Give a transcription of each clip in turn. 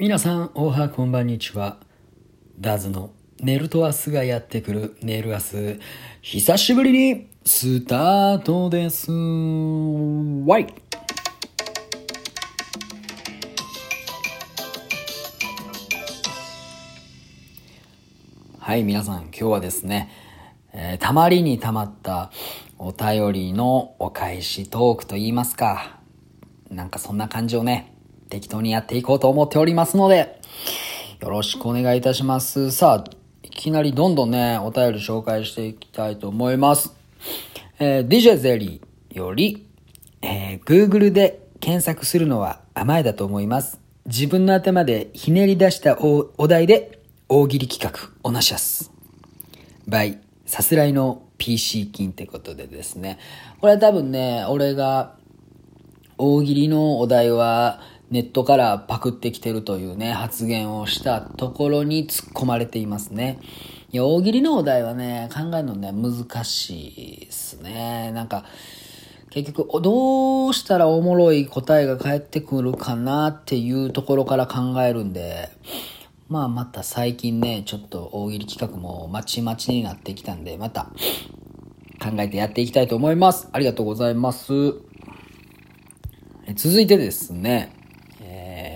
皆さん、おはこんばんにちは。ダズのネルと明日がやってくるネル明日。久しぶりにスタートです。わい。はい、皆さん、今日はですね、えーたまりにたまったお便りのお返しトークと言いますか、なんかそんな感じをね、適当にやっていこうと思っておりますので、よろしくお願いいたします。さあ、いきなりどんどんね、お便り紹介していきたいと思います。えー DJ ゼリーより、えー Google で検索するのは甘えだと思います。自分の頭でひねり出したおお題で大喜利企画、おなしゃす。by さすらいの PC 金ってことでですね。これは多分ね、俺が大喜利のお題はネットからパクってきてるというね、発言をしたところに突っ込まれていますね。いや、大喜利のお題はね、考えるのね、難しいですね。なんか、結局、どうしたらおもろい答えが返ってくるかなっていうところから考えるんで、まあまた最近ね、ちょっと大喜利企画もまちまちになってきたんで、また考えてやっていきたいと思います。ありがとうございます。え続いてですね、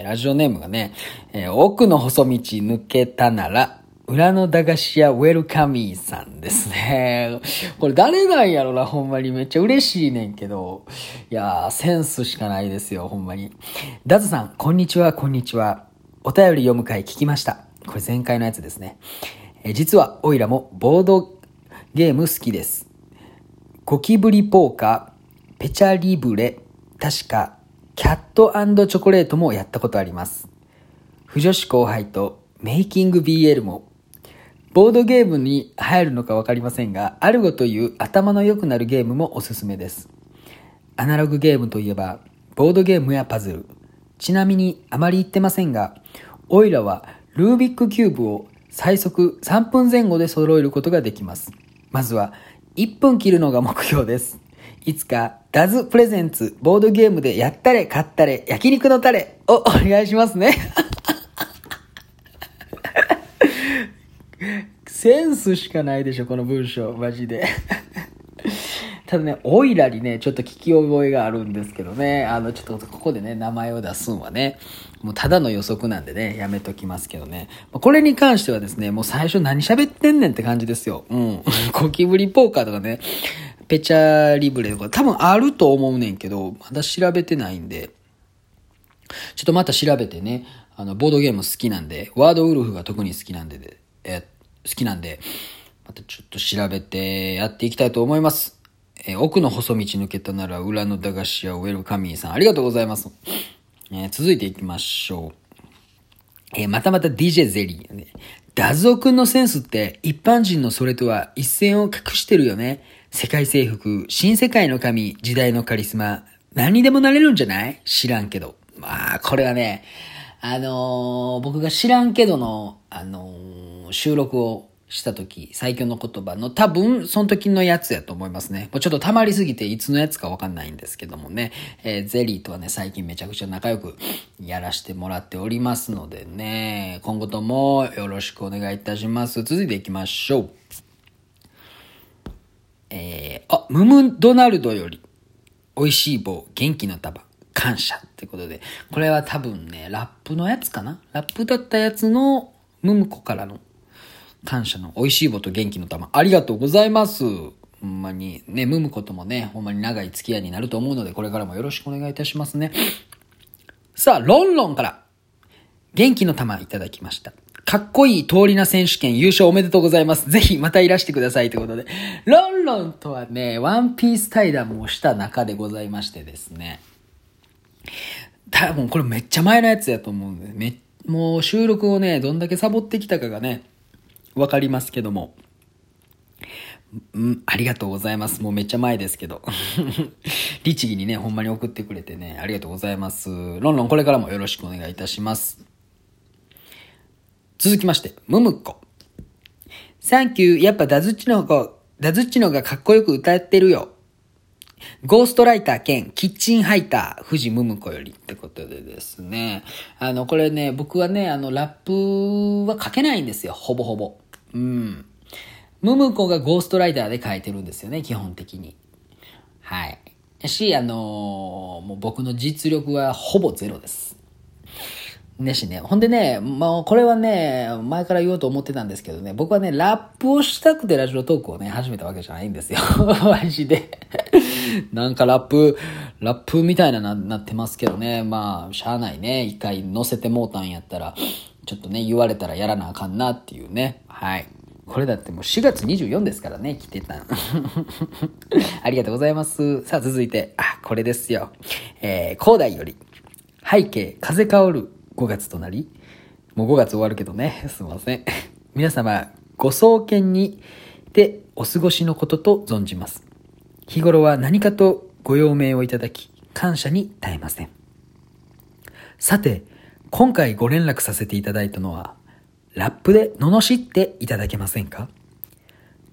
ラジオネームがね、えー奥の細道抜けたなら、裏の駄菓子屋ウェルカミーさんですね。これ誰なんやろな、ほんまに。めっちゃ嬉しいねんけど。いやー、センスしかないですよ、ほんまに。ダズさん、こんにちは、こんにちは。お便り読む回聞きました。これ前回のやつですね。え実は、オイラもボードゲーム好きです。ゴキブリポーカー、ペチャリブレ、確か、キャットチョコレートもやったことあります。不女子後輩とメイキング BL も、ボードゲームに入るのかわかりませんが、アルゴという頭の良くなるゲームもおすすめです。アナログゲームといえば、ボードゲームやパズル。ちなみにあまり言ってませんが、オイラはルービックキューブを最速3分前後で揃えることができます。まずは1分切るのが目標です。いつかダズプレゼンツボードゲームでやったれ買ったれ焼肉のタレをお願いしますね。センスしかないでしょ、この文章、マジで。ただね、オイラにね、ちょっと聞き覚えがあるんですけどね、あの、ちょっとここでね、名前を出すんはね、もうただの予測なんでね、やめときますけどね。これに関してはですね、もう最初何喋ってんねんって感じですよ。うん。ゴキブリポーカーとかね、ペチャリブレとか多分あると思うねんけど、まだ調べてないんで、ちょっとまた調べてね、あの、ボードゲーム好きなんで、ワードウルフが特に好きなんでで、え好きなんで、またちょっと調べてやっていきたいと思います。え奥の細道抜けたなら裏の駄菓子屋ウェルカミーさん、ありがとうございます。えー続いていきましょう。えーまたまた DJ ゼリー、ね。ダゾ君のセンスって一般人のそれとは一線を隠してるよね。世界征服、新世界の神、時代のカリスマ。何にでもなれるんじゃない？知らんけど。まあ、これはね、あのー僕が知らんけどの、あのー収録をした時、最強の言葉の多分、その時のやつやと思いますね。もうちょっと溜まりすぎていつのやつかわかんないんですけどもね。えーゼリーとはね、最近めちゃくちゃ仲良くやらせてもらっておりますのでね、今後ともよろしくお願いいたします。続いていきましょう。えー、あ、ムムドナルドより、美味しい棒、元気の束、感謝ってことで、これは多分ね、ラップのやつかな？ラップだったやつの、ムムコからの感謝の美味しい棒と元気の玉、ありがとうございます。ほんまに、ね、ムムコともね、ほんまに長い付き合いになると思うので、これからもよろしくお願いいたしますね。さあ、ロンロンから、元気の玉いただきました。かっこいい通りな選手権優勝おめでとうございます。ぜひまたいらしてくださいということで。ロンロンとはね、ワンピース対談もした中でございましてですね。多分これめっちゃ前のやつやと思うんで、め、もう収録をね、どんだけサボってきたかがね、わかりますけども。うん、ありがとうございます。もうめっちゃ前ですけど。律儀にね、ほんまに送ってくれてね、ありがとうございます。ロンロンこれからもよろしくお願いいたします。続きまして、ムムコ。サンキュー、やっぱダズッチの方が、ダズッチの方がかっこよく歌ってるよ。ゴーストライター兼キッチンハイター、藤ムムコよりってことでですね。あの、これね、僕はね、あの、ラップは書けないんですよ、ほぼほぼ。うん。ムムコがゴーストライターで書いてるんですよね、基本的に。はい。し、あのー、もう僕の実力はほぼゼロです。ねしね。ほんでね、もうこれはね、前から言おうと思ってたんですけどね、僕はね、ラップをしたくてラジオトークをね、始めたわけじゃないんですよ。マジで。なんかラップ、ラップみたいなななってますけどね、まあ、しゃあないね。一回乗せてもうたんやったら、ちょっとね、言われたらやらなあかんなっていうね。はい。これだってもう4月24ですからね、来てたん。ありがとうございます。さあ続いて、あ、これですよ。えー、広大より、背景、風香る5月となり、もう5月終わるけどね、すいません。皆様、ご創建にてお過ごしのことと存じます。日頃は何かとご用命をいただき、感謝に絶えません。さて、今回ご連絡させていただいたのは、ラップで罵っていただけませんか？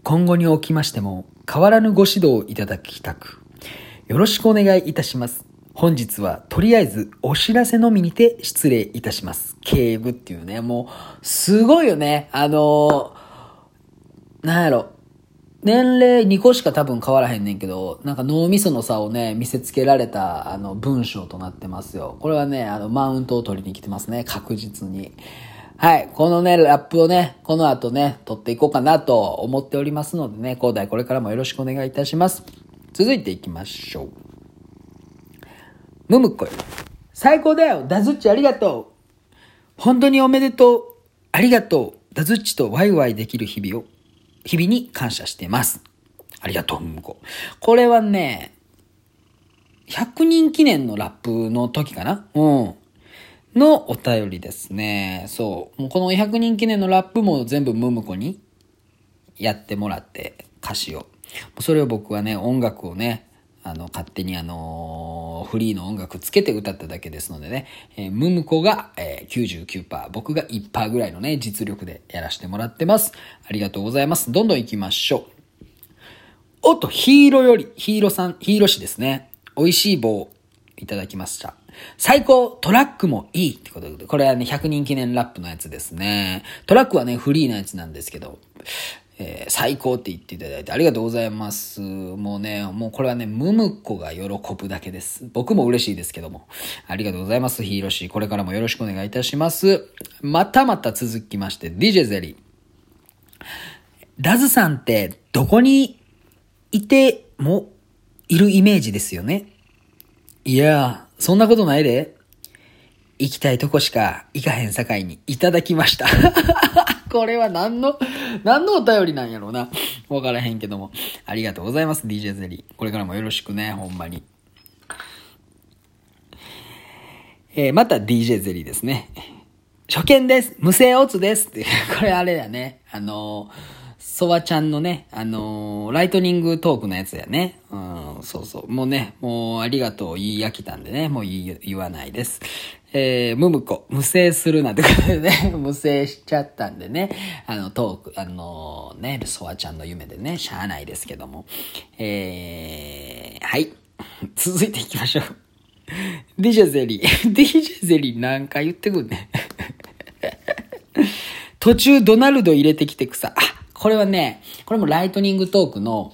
今後におきましても変わらぬご指導をいただきたく、よろしくお願いいたします。本日はとりあえずお知らせのみにて失礼いたします。警部っていうね、もう、すごいよね。あのー、なんやろ。年齢2個しか多分変わらへんねんけど、なんか脳みその差をね、見せつけられた、あの、文章となってますよ。これはね、あの、マウントを取りに来てますね、確実に。はい。このね、ラップをね、この後ね、撮っていこうかなと思っておりますのでね、広大これからもよろしくお願いいたします。続いていきましょう。ムムコよ。最高だよダズッチありがとう本当におめでとうありがとうダズッチとワイワイできる日々を、日々に感謝してます。ありがとう、ムムコ。これはね、100人記念のラップの時かな？うん。のお便りですね。そう。もうこの100人記念のラップも全部ムムコにやってもらって歌詞を。それを僕はね、音楽をね、あの、勝手にあの、フリーの音楽つけて歌っただけですのでね、えー、ムムコが、えー、99%、僕が1%ぐらいのね、実力でやらせてもらってます。ありがとうございます。どんどん行きましょう。おっと、ヒーローより、ヒーローさん、ヒーロー氏ですね。美味しい棒、いただきました。最高トラックもいいってことで、これはね、100人記念ラップのやつですね。トラックはね、フリーのやつなんですけど、えー、最高って言っていただいてありがとうございます。もうね、もうこれはね、ムムコが喜ぶだけです。僕も嬉しいですけども。ありがとうございます、ヒーロシー。これからもよろしくお願いいたします。またまた続きまして、DJ ゼリー。ラズさんってどこにいてもいるイメージですよね。いやーそんなことないで。行きたいとこしか行かへん境にいただきました。これは何の、何のお便りなんやろうな。わからへんけども。ありがとうございます、DJ ゼリー。これからもよろしくね、ほんまに。えー、また DJ ゼリーですね。初見です。無声オツです。って、これあれやね。あのソワちゃんのね、あのー、ライトニングトークのやつやね。うん、そうそう。もうね、もうありがとう言い飽きたんでね、もう言わないです。えー、ムムコ、無制するなんてことでね、無制しちゃったんでね、あの、トーク、あのー、ね、ソワちゃんの夢でね、しゃあないですけども。えー、はい。続いていきましょう。ディジェゼリー。ディジェゼリーなんか言ってくんね。途中ドナルド入れてきてくさ。あ、これはね、これもライトニングトークの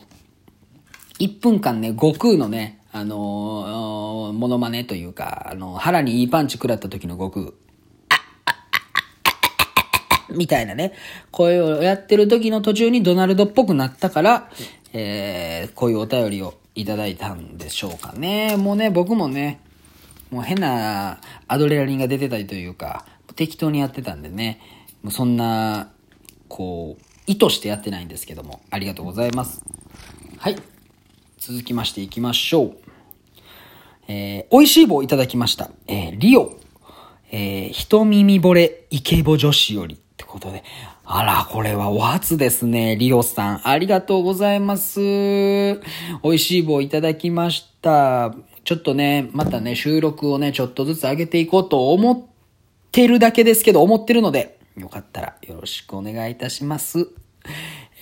1分間ね、悟空のね、あのー、モノマネというか、あの、腹にいいパンチ食らった時の悟空。みたいなね、声をやってる時の途中にドナルドっぽくなったから、えー、こういうお便りをいただいたんでしょうかね。もうね、僕もね、もう変なアドレナリンが出てたりというか、適当にやってたんでね、もうそんな、こう、意図してやってないんですけども、ありがとうございます。はい。続きましていきましょう。えー、美味しい棒いただきました。えー、リオ。えー、一耳惚れイケボ女子より。ってことで。あら、これはお初ですね。リオさん。ありがとうございます。美味しい棒いただきました。ちょっとね、またね、収録をね、ちょっとずつ上げていこうと思ってるだけですけど、思ってるので、よかったらよろしくお願いいたします。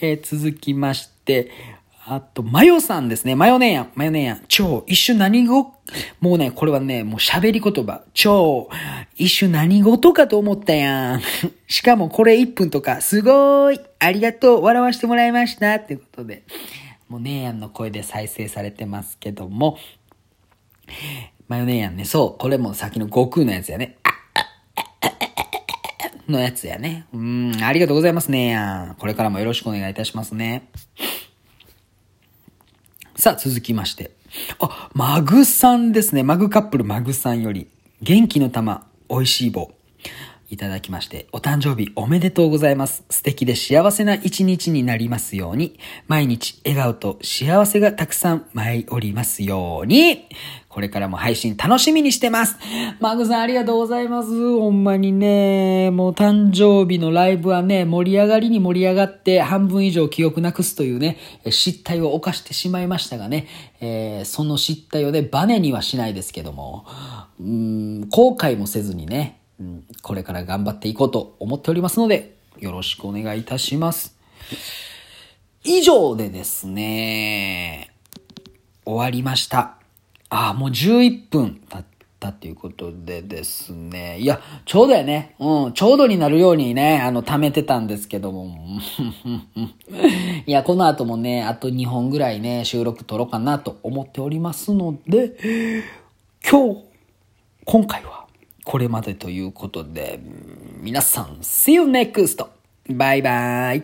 えー、続きまして、あと、マヨさんですね。マヨネーヤン、マヨネーヤン。超、一瞬何語、もうね、これはね、もう喋り言葉。超、一瞬何事かと思ったやん。しかもこれ1分とか、すごいありがとう笑わせてもらいましたっていうことで、もうネーヤンの声で再生されてますけども、マヨネーヤンね、そう、これもさっきの悟空のやつやね。のやつやね。うん、ありがとうございますねやん。これからもよろしくお願いいたしますね。さあ、続きまして。あ、マグさんですね。マグカップルマグさんより、元気の玉、美味しい棒。いただきまして、お誕生日おめでとうございます。素敵で幸せな一日になりますように、毎日笑顔と幸せがたくさん舞い降りますように、これからも配信楽しみにしてます。マグさんありがとうございます。ほんまにね、もう誕生日のライブはね、盛り上がりに盛り上がって半分以上記憶なくすというね、失態を犯してしまいましたがね、えー、その失態をね、バネにはしないですけども、うん、後悔もせずにね、うん、これから頑張っていこうと思っておりますので、よろしくお願いいたします。以上でですね、終わりました。あ、もう11分経ったっていうことでですね。いや、ちょうどやね。うん、ちょうどになるようにね、あの、貯めてたんですけども。いや、この後もね、あと2本ぐらいね、収録撮ろうかなと思っておりますので、今日、今回は、これまでということで、皆さん、See you next! バイバイ